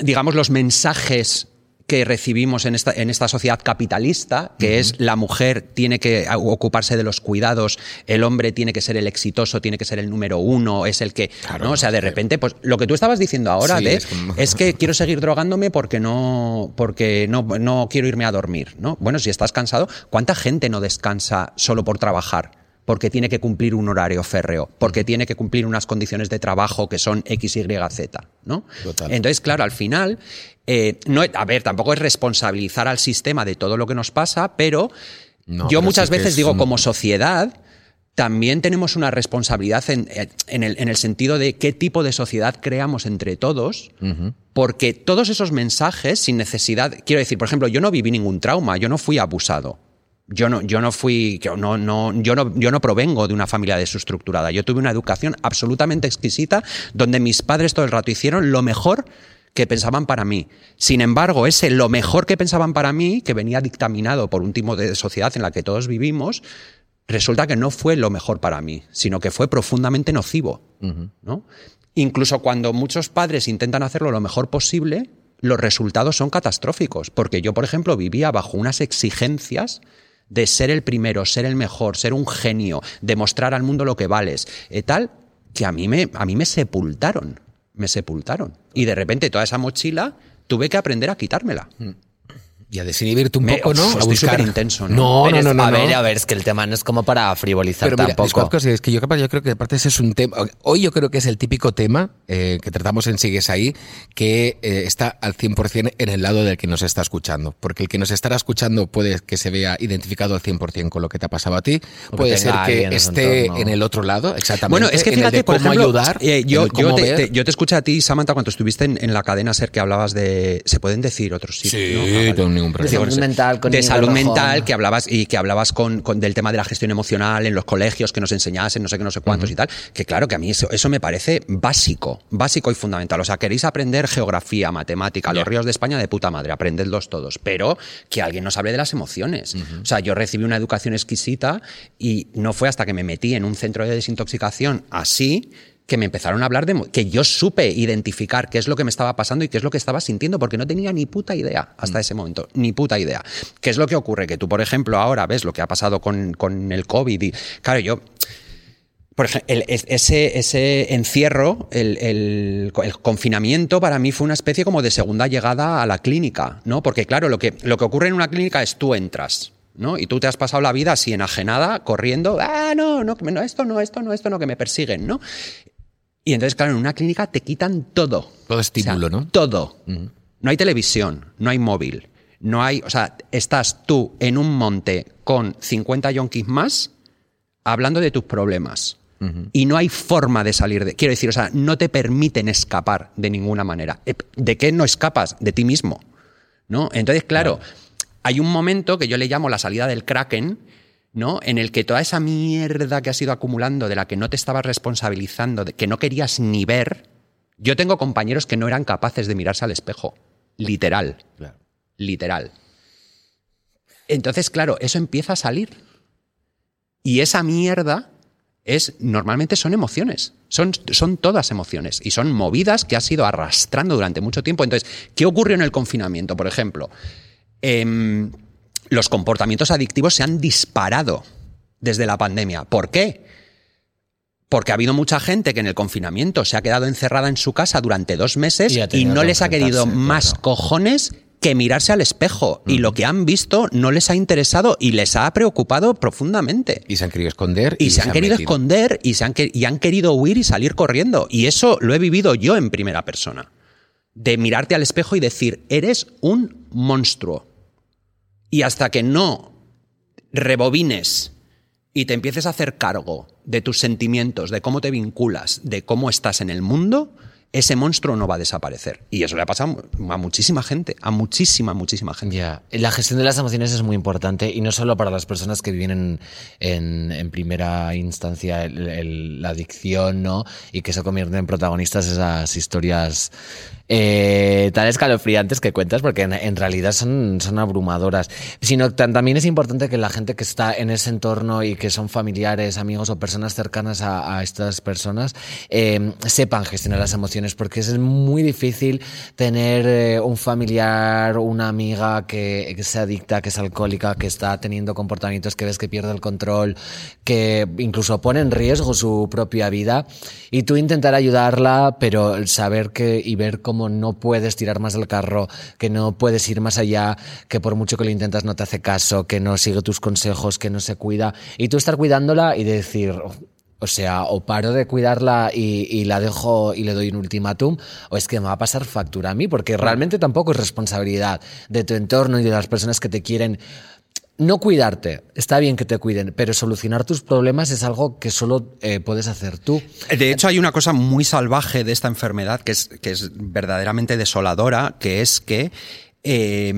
digamos, los mensajes que recibimos en esta, en esta sociedad capitalista, que es la mujer tiene que ocuparse de los cuidados, el hombre tiene que ser el exitoso, tiene que ser el número uno, es el que, Claro, ¿no? O sea, de repente, pues lo que tú estabas diciendo ahora Sí, de, es como- es que quiero seguir drogándome porque no, porque no, no quiero irme a dormir, ¿no? Bueno, si estás cansado, ¿cuánta gente no descansa solo por trabajar? Porque tiene que cumplir un horario férreo, porque tiene que cumplir unas condiciones de trabajo que son X, Y, Z, ¿no? Total. Entonces, claro, al final, eh, no, a ver, tampoco es responsabilizar al sistema de todo lo que nos pasa, pero No, yo pero muchas sí veces es digo, un- como sociedad, también tenemos una responsabilidad en, en, el, en, el, sentido de qué tipo de sociedad creamos entre todos, uh -huh. porque todos esos mensajes sin necesidad, quiero decir, por ejemplo, yo no viví ningún trauma, yo no fui abusado. Yo no, yo no fui, no, no, yo, no, yo no provengo de una familia desestructurada. Yo tuve una educación absolutamente exquisita donde mis padres todo el rato hicieron lo mejor que pensaban para mí. Sin embargo, ese lo mejor que pensaban para mí, que venía dictaminado por un tipo de sociedad en la que todos vivimos, resulta que no fue lo mejor para mí, sino que fue profundamente nocivo. Uh -huh. ¿no? Incluso cuando muchos padres intentan hacerlo lo mejor posible, los resultados son catastróficos. Porque yo, por ejemplo, vivía bajo unas exigencias de ser el primero, ser el mejor, ser un genio, demostrar al mundo lo que vales, eh, tal, que a mí, me, a mí me sepultaron, me sepultaron. Y de repente toda esa mochila tuve que aprender a quitármela. Mm y a desinhibirte un poco, me, ¿no? Estoy súper intenso, ¿no? No, no, no, no, A no, ver, a ver, es que el tema no es como para frivolizar Pero mira, tampoco. Cosas, es que yo, capaz, yo creo que aparte ese es un tema. Hoy yo creo que es el típico tema eh, que tratamos en Sigues ahí, que eh, está al 100% en el lado del que nos está escuchando. Porque el que nos estará escuchando puede que se vea identificado al 100% con lo que te ha pasado a ti. O puede ser que en esté en el otro lado, exactamente. Bueno, es que en el fíjate, de por cómo ejemplo, ayudar. eh, yo, cómo yo, te, te- yo te escuché a ti, Samantha, cuando estuviste en, en la cadena SER que hablabas de... ¿Se pueden decir otros sitios? Sí, ¿no? Ah, vale. Ningún problema. De salud mental con de salud mental que hablabas y que hablabas con, con del tema de la gestión emocional en los colegios que nos enseñasen no sé qué no sé cuántos y tal que claro que a mí eso, eso me parece básico básico y fundamental. O sea queréis aprender geografía matemática los ríos de España de puta madre aprendedlos todos pero que alguien nos hable de las emociones. O sea yo recibí una educación exquisita y no fue hasta que me metí en un centro de desintoxicación así que me empezaron a hablar de... que yo supe identificar qué es lo que me estaba pasando y qué es lo que estaba sintiendo, porque no tenía ni puta idea hasta ese momento, ni puta idea. ¿Qué es lo que ocurre? Que tú, por ejemplo, ahora ves lo que ha pasado con, con el COVID y, claro, yo... Por ejemplo, el- ese, ese encierro, el, el- el confinamiento para mí fue una especie como de segunda llegada a la clínica, ¿no? Porque claro, lo que, lo que ocurre en una clínica es tú entras, ¿no? Y tú te has pasado la vida así enajenada, corriendo, ah, no, no, esto no, esto no, esto no, que me persiguen, ¿no? Y entonces, claro, en una clínica te quitan todo. Todo estímulo, O sea, ¿no? Todo. No hay televisión, no hay móvil, no hay. O sea, estás tú en un monte con 50 yonkis más hablando de tus problemas. Y no hay forma de salir de. Quiero decir, o sea, no te permiten escapar de ninguna manera. Eh, ¿De qué no escapas? De ti mismo. ¿No? Entonces, claro, hay un momento que yo le llamo la salida del Kraken, ¿no? En el que toda esa mierda que has ido acumulando, de la que no te estabas responsabilizando, de que no querías ni ver. Yo tengo compañeros que no eran capaces de mirarse al espejo. Literal. Claro. Literal. Entonces, claro, eso empieza a salir. Y esa mierda es normalmente son emociones. Son, son todas emociones. Y son movidas que has ido arrastrando durante mucho tiempo. Entonces, ¿qué ocurrió en el confinamiento? Por ejemplo, em, los comportamientos adictivos se han disparado desde la pandemia. ¿Por qué? Porque ha habido mucha gente que en el confinamiento se ha quedado encerrada en su casa durante dos meses Y no les ha querido más claro. cojones que mirarse al espejo. Y lo que han visto no les ha interesado y les ha preocupado profundamente. Y se han querido esconder. Y, se han, querido metido. esconder y, se han, y han querido huir y salir corriendo. Y eso lo he vivido yo en primera persona. De mirarte al espejo y decir, eres un monstruo. Y hasta que no rebobines y te empieces a hacer cargo de tus sentimientos, de cómo te vinculas, de cómo estás en el mundo, ese monstruo no va a desaparecer. Y eso le ha pasado a muchísima gente, a muchísima, muchísima gente. Ya, la gestión de las emociones es muy importante y no solo para las personas que viven en, primera instancia la adicción, ¿no? Y que se convierten en protagonistas esas historias eh, tan escalofriantes que cuentas, porque en, realidad son, abrumadoras. Sino tan- también es importante que la gente que está en ese entorno y que son familiares, amigos o personas cercanas a, a estas personas eh, sepan gestionar las emociones, porque es muy difícil tener eh, un familiar, una amiga que, que sea adicta, que es alcohólica, que está teniendo comportamientos que ves que pierde el control, que incluso pone en riesgo su propia vida, y tú intentar ayudarla, pero saber que y ver cómo no puedes tirar más del carro, que no puedes ir más allá, que por mucho que lo intentas no te hace caso, que no sigue tus consejos, que no se cuida, y tú estar cuidándola y decir, o sea, o paro de cuidarla y, y la dejo y le doy un ultimátum, o es que me va a pasar factura a mí, porque realmente tampoco es responsabilidad de tu entorno y de las personas que te quieren no cuidarte, está bien que te cuiden, pero solucionar tus problemas es algo que solo eh, puedes hacer tú. De hecho, hay una cosa muy salvaje de esta enfermedad que es, que es verdaderamente desoladora, que es que eh,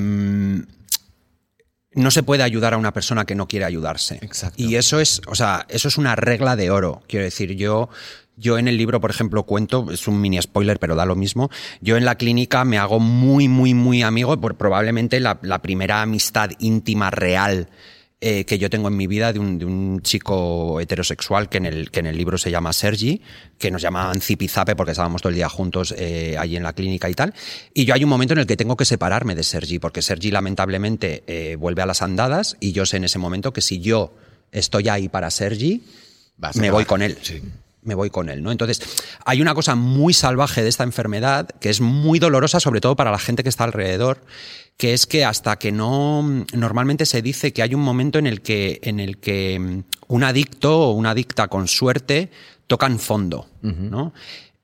no se puede ayudar a una persona que no quiere ayudarse. Exacto. Y eso es, o sea, eso es una regla de oro. Quiero decir, yo, yo en el libro, por ejemplo, cuento, es un mini spoiler, pero da lo mismo. Yo en la clínica me hago muy, muy, muy amigo, por probablemente la, la primera amistad íntima real eh, que yo tengo en mi vida de un, de un chico heterosexual que en, el, que en el libro se llama Sergi, que nos llamaban Zipizape porque estábamos todo el día juntos eh, allí en la clínica y tal. Y yo hay un momento en el que tengo que separarme de Sergi, porque Sergi lamentablemente eh, vuelve a las andadas y yo sé en ese momento que si yo estoy ahí para Sergi, me voy con él. Sí. Me voy con él, ¿no? Entonces, hay una cosa muy salvaje de esta enfermedad que es muy dolorosa, sobre todo para la gente que está alrededor, que es que hasta que no. Normalmente se dice que hay un momento en el que, en el que mm, un adicto o una adicta con suerte tocan fondo, ¿no?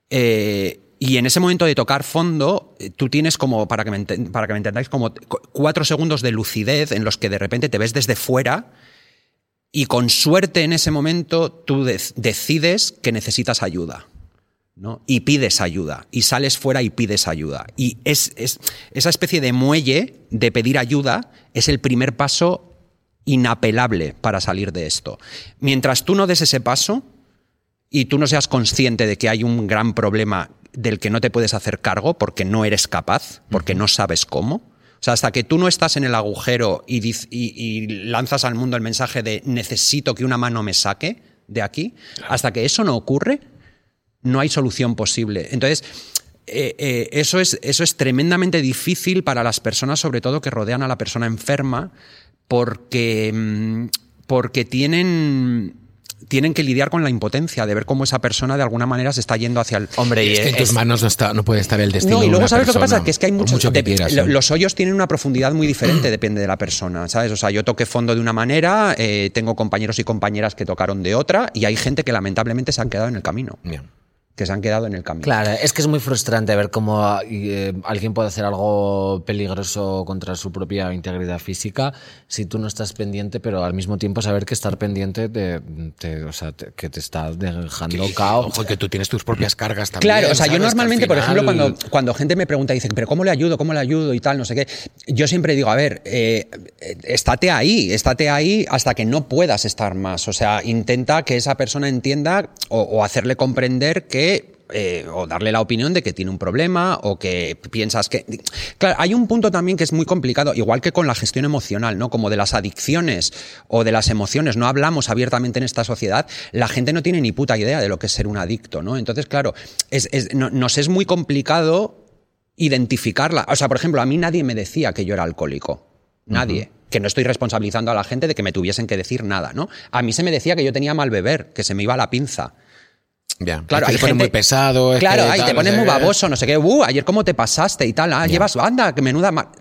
Eh, y en ese momento de tocar fondo, eh, tú tienes como, para que, me para que me entendáis, como cu- cuatro segundos de lucidez en los que de repente te ves desde fuera y con suerte en ese momento tú dec- decides que necesitas ayuda. ¿no? Y pides ayuda. Y sales fuera y pides ayuda. Y es, es- esa especie de muelle de pedir ayuda es el primer paso inapelable para salir de esto. Mientras tú no des ese paso y tú no seas consciente de que hay un gran problema del que no te puedes hacer cargo porque no eres capaz, porque no sabes cómo. O sea, hasta que tú no estás en el agujero y, diz- y- y lanzas al mundo el mensaje de necesito que una mano me saque de aquí, hasta que eso no ocurre, no hay solución posible. Entonces, eh, eh, eso, es, eso es tremendamente difícil para las personas, sobre todo que rodean a la persona enferma, porque, mm, porque tienen, tienen que lidiar con la impotencia de ver cómo esa persona de alguna manera se está yendo hacia el... Hombre, y Es que en tus manos no, está, no puede estar el destino. No, y de luego una sabes lo que pasa, que es que hay muchos... mucho que quieras, ¿eh? los hoyos tienen una profundidad muy diferente, depende de la persona, ¿sabes? O sea, yo toqué fondo de una manera, eh, tengo compañeros y compañeras que tocaron de otra, y hay gente que lamentablemente se han quedado en el camino. Ya. Que se han quedado en el camino. Claro, es que es muy frustrante ver cómo eh, alguien puede hacer algo peligroso contra su propia integridad física si tú no estás pendiente, pero al mismo tiempo saber que estar pendiente te, te- o sea, te- que te está dejando cao. Ojo, que tú tienes tus propias cargas también. Claro, o sea, yo normalmente, por ejemplo, cuando, cuando gente me pregunta y dice, pero ¿cómo le ayudo? ¿Cómo le ayudo? Y tal, no sé qué. Yo siempre digo, a ver, eh, eh, estate ahí, estate ahí hasta que no puedas estar más. O sea, intenta que esa persona entienda o, o hacerle comprender que eh, o darle la opinión de que tiene un problema o que piensas que... Claro, hay un punto también que es muy complicado, igual que con la gestión emocional, ¿no? Como de las adicciones o de las emociones, no hablamos abiertamente en esta sociedad, la gente no tiene ni puta idea de lo que es ser un adicto, ¿no? Entonces, claro, es, es- no- nos es muy complicado identificarla. O sea, por ejemplo, a mí nadie me decía que yo era alcohólico. Nadie. Que no estoy responsabilizando a la gente de que me tuviesen que decir nada, ¿no? A mí se me decía que yo tenía mal beber, que se me iba la pinza. Claro, te pone gente- muy pesado. es Claro, tal, te pones muy baboso, no sé qué. Uh, ayer cómo te pasaste y tal. Ah, llevas, anda, que menuda. ma-".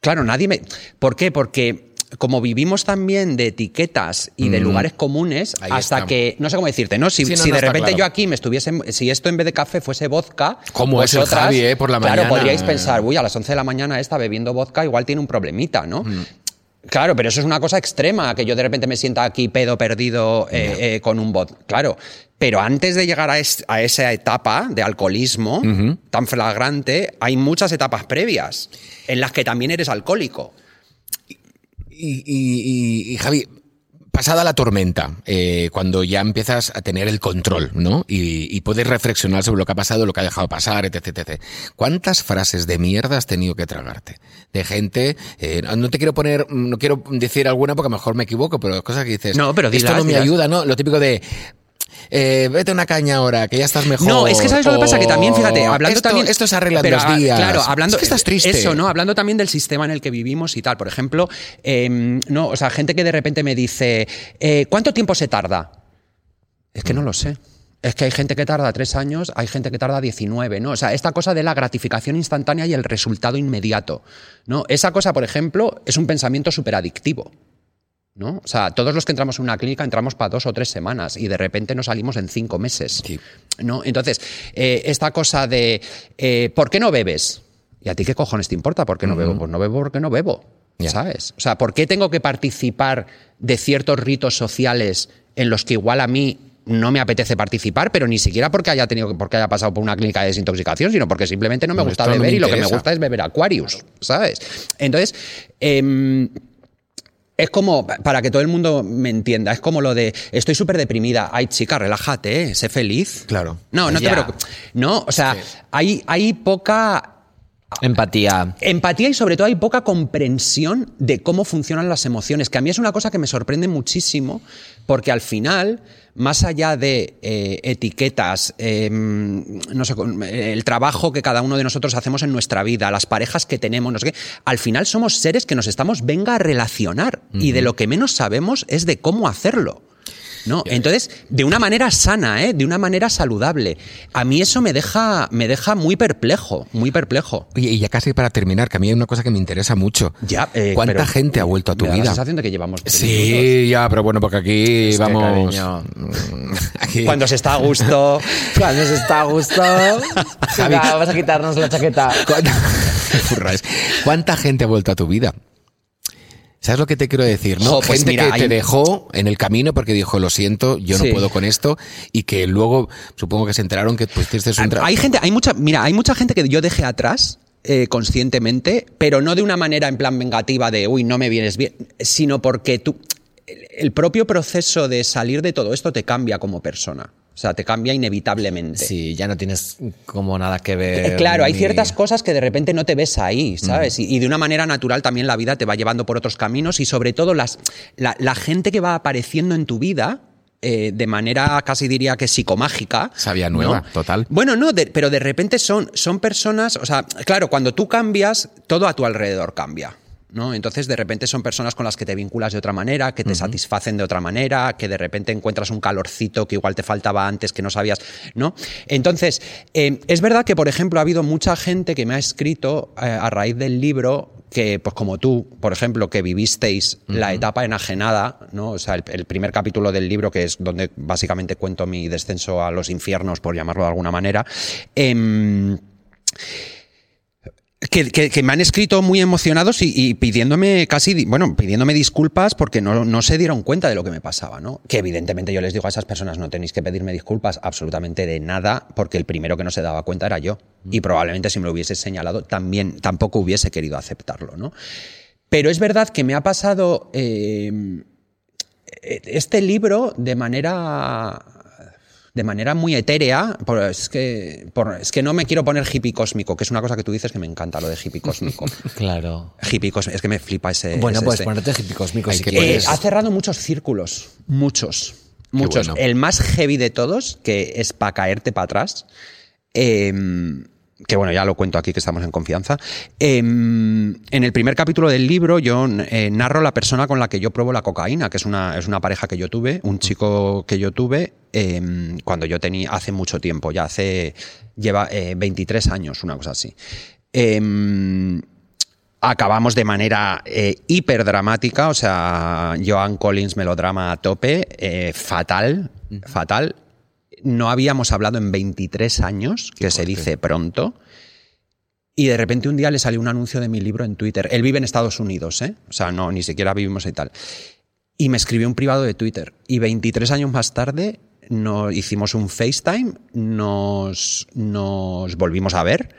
Claro, nadie me. ¿Por qué? Porque como vivimos también de etiquetas y de lugares comunes, Ahí hasta que. No sé cómo decirte, ¿no? Si, Sí, no, si no, de repente claro. yo aquí me estuviese. Si esto en vez de café fuese vodka. ¿Cómo es el Javi, eh, por la Claro, mañana? podríais pensar, uy, a las 11 de la mañana esta bebiendo vodka, igual tiene un problemita, ¿no? Claro, pero eso es una cosa extrema, que yo de repente me sienta aquí pedo perdido eh, eh, con un bot. Claro, pero antes de llegar a, es- a esa etapa de alcoholismo tan flagrante, hay muchas etapas previas en las que también eres alcohólico. Y, y- y- y, Javi, pasada la tormenta, eh, cuando ya empiezas a tener el control, ¿no? Y, y puedes reflexionar sobre lo que ha pasado, lo que ha dejado pasar, etc, etc. ¿Cuántas frases de mierda has tenido que tragarte? De gente, eh, no te quiero poner, no quiero decir alguna porque a lo mejor me equivoco, pero cosas que dices, No, pero esto dilas, no me dilas. ayuda, ¿no? Lo típico de, eh, vete una caña ahora, que ya estás mejor. No, es que sabes lo que pasa, que también, fíjate, o hablando esto, también. Esto se arregla pero, dos ah, días. Claro, hablando. Es que estás triste. Eso, ¿no? Hablando también del sistema en el que vivimos y tal. Por ejemplo, eh, no, o sea, gente que de repente me dice, eh, ¿cuánto tiempo se tarda? Es que no lo sé. Es que hay gente que tarda tres años, hay gente que tarda 19, ¿no? O sea, esta cosa de la gratificación instantánea y el resultado inmediato, ¿no? Esa cosa, por ejemplo, es un pensamiento súper adictivo. ¿No? O sea, todos los que entramos en una clínica entramos para dos o tres semanas y de repente nos salimos en cinco meses. Sí. ¿no? Entonces, eh, esta cosa de eh, ¿por qué no bebes? ¿Y a ti qué cojones te importa por qué no bebo? Pues no bebo porque no bebo. Ya. ¿Sabes? O sea, ¿por qué tengo que participar de ciertos ritos sociales en los que igual a mí no me apetece participar, pero ni siquiera porque haya tenido porque haya pasado por una clínica de desintoxicación, sino porque simplemente no me No, gusta esto no me beber y lo que me gusta es beber Aquarius, ¿sabes? Entonces, em, es como, para que todo el mundo me entienda, es como lo de estoy súper deprimida. Ay, chica, relájate, ¿eh? sé feliz. Claro. No, no te preocupes. No, o sea, hay, hay poca Empatía. empatía y sobre todo hay poca comprensión de cómo funcionan las emociones, que a mí es una cosa que me sorprende muchísimo, porque al final, más allá de eh, etiquetas, eh, no sé, eh, el trabajo que cada uno de nosotros hacemos en nuestra vida, las parejas que tenemos, no sé qué, al final somos seres que nos estamos venga a relacionar y de lo que menos sabemos es de cómo hacerlo. ¿No? Entonces, de una manera sana, ¿eh? de una manera saludable. A mí eso me deja, me deja muy perplejo, muy perplejo. Oye, y ya casi para terminar, que a mí hay una cosa que me interesa mucho. Ya, eh, ¿Cuánta gente ha vuelto a tu me da vida? La sensación de que llevamos minutos. Sí, ya, pero bueno, porque aquí Es vamos. aquí- Cuando se está a gusto. Cuando se está a gusto. Javi. Venga, vamos a quitarnos la chaqueta. ¿Cuánta, Furras. ¿Cuánta gente ha vuelto a tu vida? ¿Sabes lo que te quiero decir? ¿no? Jo, pues gente mira, que te dejó en el camino porque dijo, lo siento, yo no puedo con esto, y que luego supongo que se enteraron que pues un tra- hay gente, hay mucha, mira, hay mucha gente que yo dejé atrás. eh, conscientemente, pero no de una manera en plan vengativa de, uy, no me vienes bien, sino porque tú, el propio proceso de salir de todo esto te cambia como persona. O sea, te cambia inevitablemente. Sí, ya no tienes como nada que Eh, ver. Claro, hay ni- ciertas cosas que de repente no te ves ahí, ¿sabes? Y, y de una manera natural también la vida te va llevando por otros caminos y sobre todo las, la, la gente que va apareciendo en tu vida. eh, de manera casi diría que psicomágica. Sabía nueva, total. Bueno, no, de- pero de repente son, son personas, o sea, claro, cuando tú cambias, todo a tu alrededor cambia. ¿No? Entonces, de repente son personas con las que te vinculas de otra manera, que te satisfacen de otra manera, que de repente encuentras un calorcito que igual te faltaba antes, que no sabías, ¿no? Entonces, eh, es verdad que, por ejemplo, ha habido mucha gente que me ha escrito eh, a raíz del libro que, pues como tú, por ejemplo, que vivisteis la etapa enajenada, ¿no? O sea, el, el primer capítulo del libro, que es donde básicamente cuento mi descenso a los infiernos, por llamarlo de alguna manera. em, que, que- que me han escrito muy emocionados y, y pidiéndome casi, bueno, pidiéndome disculpas porque no, no se dieron cuenta de lo que me pasaba, ¿no? Que evidentemente yo les digo a esas personas, no tenéis que pedirme disculpas absolutamente de nada, porque el primero que no se daba cuenta era yo. Y probablemente si me lo hubiese señalado, también tampoco hubiese querido aceptarlo, ¿no? Pero es verdad que me ha pasado eh, este libro de manera de manera muy etérea, por- es que, por- es que no me quiero poner hippie cósmico, que es una cosa que tú dices que me encanta, lo de hippie cósmico. Claro. hippie cósmico, es que me flipa ese... Bueno, ese- pues ese. ponerte hippie cósmico Ay, si qué Eh, quieres. ha cerrado muchos círculos, muchos, muchos. bueno. El más heavy de todos, que es para caerte para atrás, eh, que bueno, ya lo cuento aquí que estamos en confianza. eh, en el primer capítulo del libro yo eh, narro la persona con la que yo pruebo la cocaína, que es una, es una pareja que yo tuve, un chico que yo tuve eh, cuando yo tenía, hace mucho tiempo, ya hace, lleva eh, 23 años, una cosa así. Eh, acabamos de manera eh, hiperdramática, o sea, Joan Collins melodrama a tope, eh, fatal, fatal. No habíamos hablado en 23 años, que se dice pronto. Y de repente un día le salió un anuncio de mi libro en Twitter. Él vive en Estados Unidos, ¿eh? O sea, no, ni siquiera vivimos y tal. Y me escribió un privado de Twitter. Y 23 años más tarde nos hicimos un FaceTime, nos, nos volvimos a ver.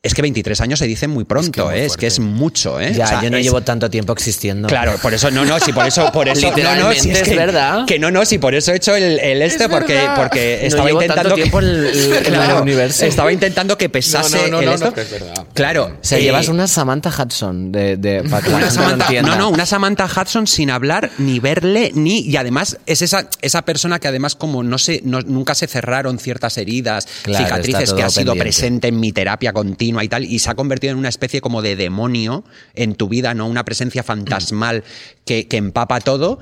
Es que 23 años se dice muy pronto, Es que ¿eh? es que es fuerte. mucho, ¿eh? Ya, O sea, yo no es- llevo tanto tiempo existiendo. Claro, por eso, no, no, sí, por eso, por eso. no, no, Literalmente, sí, es que, verdad. Que no, no, sí, por eso he hecho el, el este, porque, verdad. porque No estaba llevo intentando. tanto que- tiempo en el- en el Claro, universo. Estaba intentando que pesase No, no, no, el no, esto. no, pero es verdad. Claro. O sea, eh, llevas una Samantha Hudson de, de, para que una Samantha, no, no, una Samantha Hudson sin hablar, ni verle, ni. Y además es esa, esa persona que además, como no se, no- nunca se cerraron ciertas heridas, Claro, cicatrices que ha sido pendiente. presente en mi terapia continua y tal, y se ha convertido en una especie como de demonio en tu vida, ¿no? Una presencia fantasmal que, que empapa todo.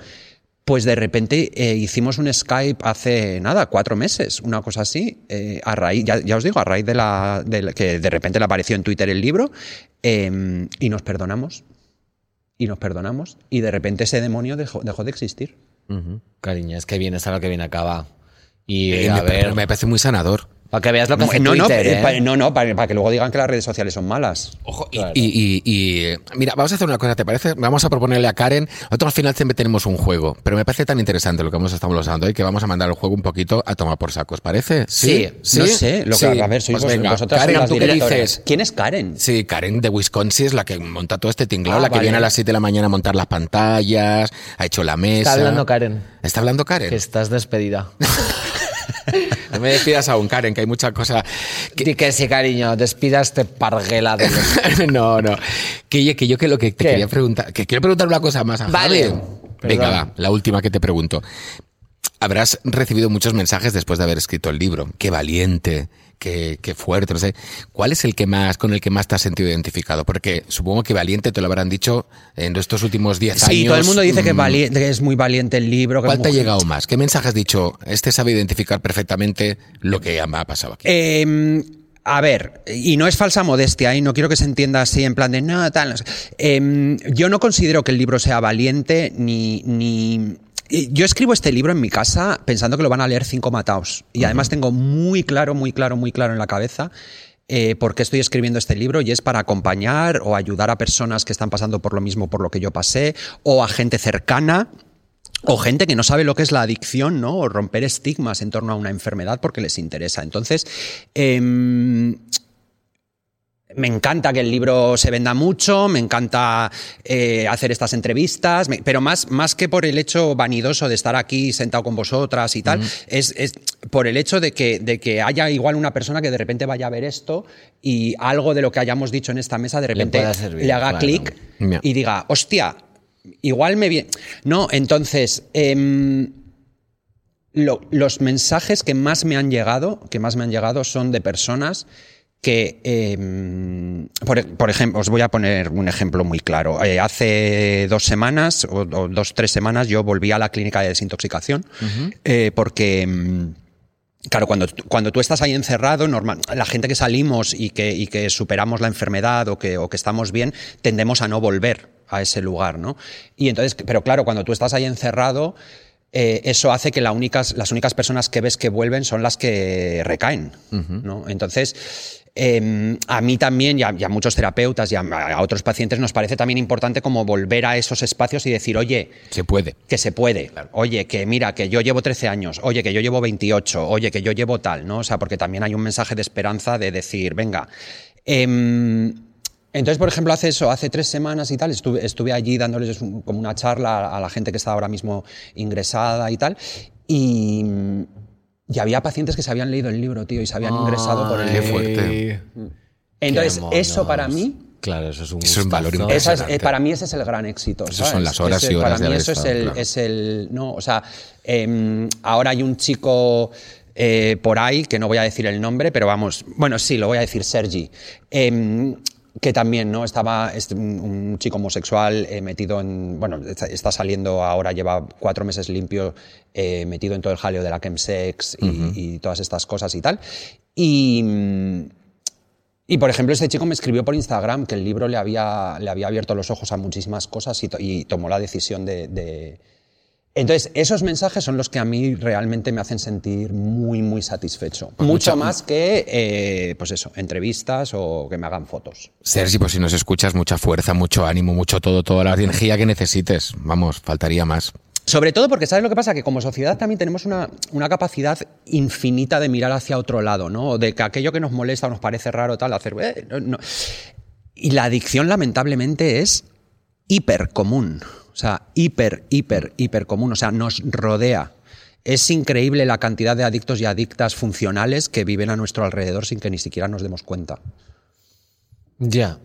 Pues de repente eh, hicimos un Skype hace nada, cuatro meses, una cosa así, eh, a raíz, ya, ya os digo, a raíz de la, de la- que de repente le apareció en Twitter el libro, eh, y nos perdonamos y nos perdonamos y de repente ese demonio dejó, dejó de existir. Ujú. Cariño, es que viene a lo que viene acaba. Y Eh, a me, ver, me parece muy sanador. Para que veas lo que hace no, no, Twitter, eh, ¿eh? pa- no, no, para, para que luego digan que las redes sociales son malas. Ojo, y, y- y- y, mira, vamos a hacer una cosa, ¿te parece? Vamos a proponerle a Karen, nosotros al final siempre tenemos un juego, pero me parece tan interesante lo que hemos estado hablando hoy que vamos a mandar el juego un poquito a tomar por sacos, ¿parece? Sí, No sé, lo que, Sí. a ver, sois Pues vos- venga, vosotras sois Karen, las ¿tú qué dices? ¿Quién es Karen? Sí, Karen de Wisconsin es la que monta todo este tinglado, Ah, la que vale. viene a las 7 de la mañana a montar las pantallas, ha hecho la mesa. Está hablando Karen. ¿Está hablando Karen? Que estás despedida. No me despidas aún, Karen, que hay mucha cosa. que- Di que sí, cariño, despida este parguela de los... no, no. Que, yo que lo que te ¿Qué? quería preguntar, que quiero preguntar una cosa más a Vale. Javi. Venga, va, la última que te pregunto. Habrás recibido muchos mensajes después de haber escrito el libro. Qué valiente, qué, qué fuerte, no sé. ¿Cuál es el que más, con el que más te has sentido identificado? Porque supongo que valiente te lo habrán dicho en estos últimos 10 años. Sí, todo el mundo dice que, mm, que es muy valiente el libro. que ¿Cuál te ha llegado más? ¿Qué mensaje has dicho? Este sabe identificar perfectamente lo que ha pasado aquí. Eh, a ver, y no es falsa modestia, y no quiero que se entienda así en plan de no, tal. no sé". Eh, yo no considero que el libro sea valiente ni. ni yo escribo este libro en mi casa pensando que lo van a leer cinco mataos. Y además tengo muy claro, muy claro, muy claro en la cabeza eh, por qué estoy escribiendo este libro y es para acompañar o ayudar a personas que están pasando por lo mismo por lo que yo pasé o a gente cercana o gente que no sabe lo que es la adicción, ¿no? O romper estigmas en torno a una enfermedad porque les interesa. Entonces, em, me encanta que el libro se venda mucho, me encanta eh, hacer estas entrevistas, me- pero más, más que por el hecho vanidoso de estar aquí sentado con vosotras y tal, es, es por el hecho de que, de que haya igual una persona que de repente vaya a ver esto y algo de lo que hayamos dicho en esta mesa de repente servir, le haga claro. clic y diga, hostia, igual me viene. No, entonces. em, lo- los mensajes que más me han llegado, que más me han llegado, son de personas que, em, por, por ejemplo, os voy a poner un ejemplo muy claro. Eh, hace dos semanas o, o dos, tres semanas yo volví a la clínica de desintoxicación eh, porque... em, Claro, cuando, cuando tú estás ahí encerrado, normal, la gente que salimos y que, y que superamos la enfermedad o que, o que estamos bien, tendemos a no volver a ese lugar, ¿no? Y entonces, pero claro, cuando tú estás ahí encerrado, eh, eso hace que la únicas, las únicas personas que ves que vuelven son las que recaen, ¿no? Entonces, eh, a mí también y a, y a muchos terapeutas y a, a otros pacientes nos parece también importante como volver a esos espacios y decir, oye, Se puede. que se puede. Oye, que mira, que yo llevo 13 años, oye, que yo llevo 28, oye, que yo llevo tal, ¿no? O sea, porque también hay un mensaje de esperanza de decir, venga. em, entonces, por ejemplo, hace eso, hace tres semanas y tal, estuve, estuve allí dándoles un- como una charla a la gente que está ahora mismo ingresada y tal, y, y había pacientes que se habían leído el libro, tío, y se habían ingresado por el Qué libro. fuerte. Entonces, Qué eso para mí Claro, eso es un Eso es un valor impresionante. es- eh, para mí ese es el gran éxito. Esas son las horas y horas Para de mí eso es, el, claro. es el. No, o sea, em, ahora hay un chico eh, por ahí, que no voy a decir el nombre, pero vamos. Bueno, sí, lo voy a decir, Sergi. em, que también, ¿no? Estaba un, chico homosexual eh, metido en. Bueno, está, está saliendo ahora, lleva cuatro meses limpio, eh, metido en todo el jaleo de la chemsex y, y todas estas cosas y tal. Y. y por ejemplo, este chico me escribió por Instagram que el libro le había, le había abierto los ojos a muchísimas cosas y, to- y tomó la decisión de, de- Entonces, esos mensajes son los que a mí realmente me hacen sentir muy, muy satisfecho. Pues Mucho mucha- más que, eh, pues eso, entrevistas o que me hagan fotos. Sergi, pues si nos escuchas, mucha fuerza, mucho ánimo, mucho todo, toda la energía que necesites. Vamos, faltaría más. Sobre todo porque, ¿sabes lo que pasa? Que como sociedad también tenemos una, una capacidad infinita de mirar hacia otro lado, ¿no? De que aquello que nos molesta o nos parece raro, tal, hacer. "Eh, no, no". Y la adicción, lamentablemente, es hiper común. O sea, hiper, hiper, hiper común. O sea, nos rodea. Es increíble la cantidad de adictos y adictas funcionales que viven a nuestro alrededor sin que ni siquiera nos demos cuenta. Ya.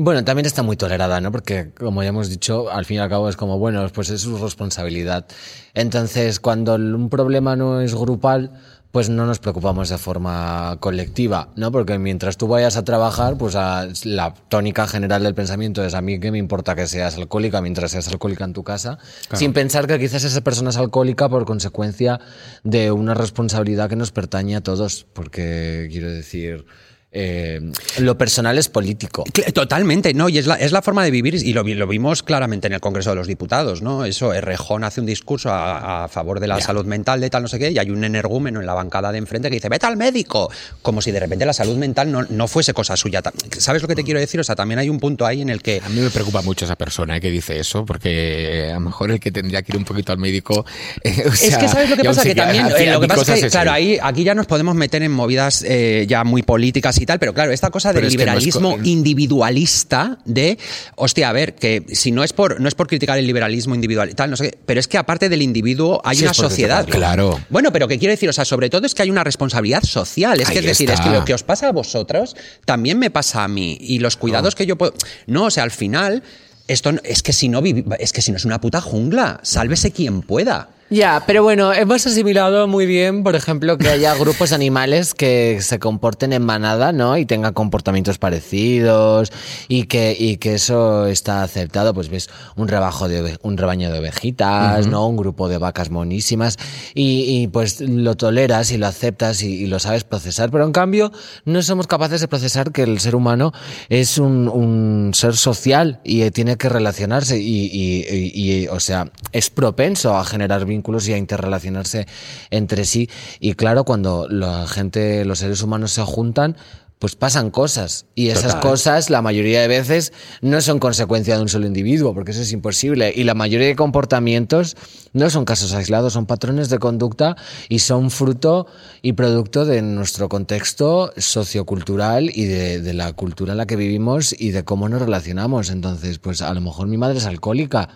Bueno, también está muy tolerada, ¿no? Porque, como ya hemos dicho, al fin y al cabo es como, bueno, pues es su responsabilidad. Entonces, cuando un problema no es grupal, pues no nos preocupamos de forma colectiva, ¿no? Porque mientras tú vayas a trabajar, pues a- la tónica general del pensamiento es a mí que me importa que seas alcohólica mientras seas alcohólica en tu casa, sin pensar que quizás esa persona es alcohólica por consecuencia de una responsabilidad que nos pertañe a todos, porque quiero decir, eh, lo personal es político. Totalmente, ¿no? Y es la, es la forma de vivir y lo, vi- lo vimos claramente en el Congreso de los Diputados, ¿no? Eso, Errejón hace un discurso a, a favor de la salud mental de tal no sé qué y hay un energúmeno en la bancada de enfrente que dice, vete al médico, como si de repente la salud mental no, no fuese cosa suya. ¿Sabes lo que te quiero decir? O sea, también hay un punto ahí en el que... A mí me preocupa mucho esa persona eh, que dice eso, porque a lo mejor el que tendría que ir un poquito al médico. eh, o es que sabes lo que pasa que también eh, lo que pasa es que es claro ahí aquí ya nos podemos meter en movidas eh, ya muy políticas y tal pero claro esta cosa del Pero es que no es liberalismo co- individualista de hostia a ver que si no es por no es por criticar el liberalismo individual y tal no sé qué, pero es que aparte del individuo hay Sí, una sociedad. Claro. bueno pero que quiero decir o sea sobre todo es que hay una responsabilidad social. Es que es decir es que lo que os pasa a vosotros también me pasa a mí y los cuidados que yo puedo no o sea al final esto es que si no es que si no es una puta jungla sálvese quien pueda Ya, pero bueno, hemos asimilado muy bien, por ejemplo, que haya grupos animales que se comporten en manada, ¿no? Y tengan comportamientos parecidos y que, y que eso está aceptado. Pues ves un rebajo de ove- un rebaño de ovejitas, ¿no? Un grupo de vacas monísimas y, y, pues lo toleras y lo aceptas y, y lo sabes procesar. Pero en cambio, no somos capaces de procesar que el ser humano es un, un ser social y eh, tiene que relacionarse y, y- y- y, o sea, es propenso a generar vínculos y a interrelacionarse entre sí. Y claro, cuando la gente, los seres humanos se juntan, pues pasan cosas. Y esas Total. cosas, la mayoría de veces, no son consecuencia de un solo individuo, porque eso es imposible. Y la mayoría de comportamientos no son casos aislados, son patrones de conducta y son fruto y producto de nuestro contexto sociocultural y de, de la cultura en la que vivimos y de cómo nos relacionamos. Entonces, pues a lo mejor mi madre es alcohólica.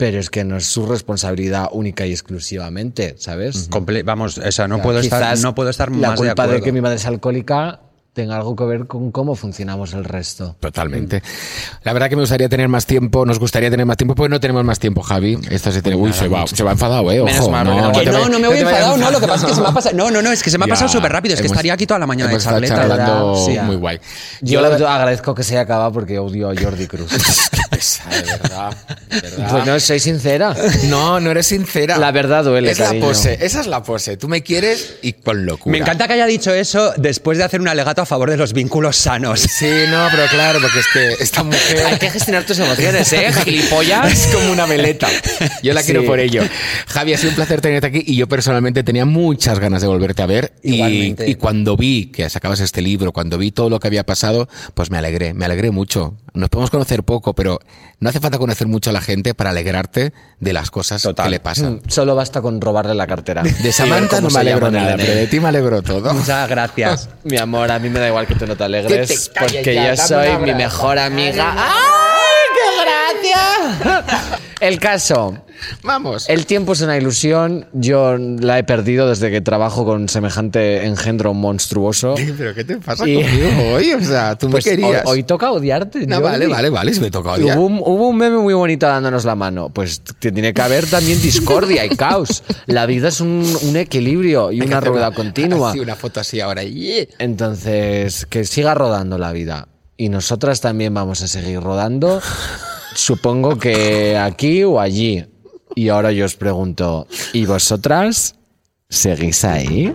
Pero es que no es su responsabilidad única y exclusivamente, ¿sabes? Comple- vamos, o sea, no O sea, puedo estar, no puedo estar la más de culpa acuerdo. de que mi madre es alcohólica tenga algo que ver con cómo funcionamos el resto. Totalmente. La verdad que me gustaría tener más tiempo, nos gustaría tener más tiempo, pues no tenemos más tiempo, Javi. Esto se tiene. Uy, se va, se va enfadado, eh. Ojo, Menos mal, porque no- te no, vayas- no me voy vayas enfadado, no, lo que pasa es que se me ha pasado. No, no, no, es que se me ha pasado súper rápido, es que hemos- estaría aquí toda la mañana de charleta. charlando. Sí. muy guay. Yo le agradezco que se haya acabado porque odio a Jordi Cruz. Pesada, de verdad. de verdad. pues no, soy sincera. No, no eres sincera. La verdad duele, Es la pose, esa es la pose. Tú me quieres y con locura. Me encanta que haya dicho eso después de hacer un alegato a favor de los vínculos sanos. Sí, no, pero claro, porque es que esta Hay mujer que gestionar tus emociones, ¿eh? Gilipollas. es como una veleta. Yo la Sí. quiero por ello. Javi, ha sido un placer tenerte aquí y yo personalmente tenía muchas ganas de volverte a ver. Y cuando vi que sacabas este libro, cuando vi todo lo que había pasado, pues me alegré, me alegré mucho. Nos podemos conocer poco, pero no hace falta conocer mucho a la gente para alegrarte de las cosas Total. que le pasan. Mm, Solo basta con robarle la cartera. De Samantha no me alegro nada, pero de ti me alegro todo. Muchas gracias. Mi amor, a mí me da igual que tú no te alegres, te porque ya, yo soy mi mejor amiga. ¡Ay, qué gracia! El caso. Vamos. El tiempo es una ilusión. Yo la he perdido desde que trabajo con semejante engendro monstruoso. ¿Pero qué te pasa Y- conmigo hoy? O sea, tú Pues me querías. Hoy, hoy toca odiarte. No, vale, vale, vale, si me toca odiar. Hubo un, hubo un meme muy bonito dándonos la mano. Pues tiene que haber también discordia y caos. La vida es un, un equilibrio y Hay una rueda continua. Así, una foto así ahora. Yeah. Entonces, que siga rodando la vida. Y nosotras también vamos a seguir rodando. Supongo que aquí o allí. Y ahora yo os pregunto, ¿y vosotras seguís ahí?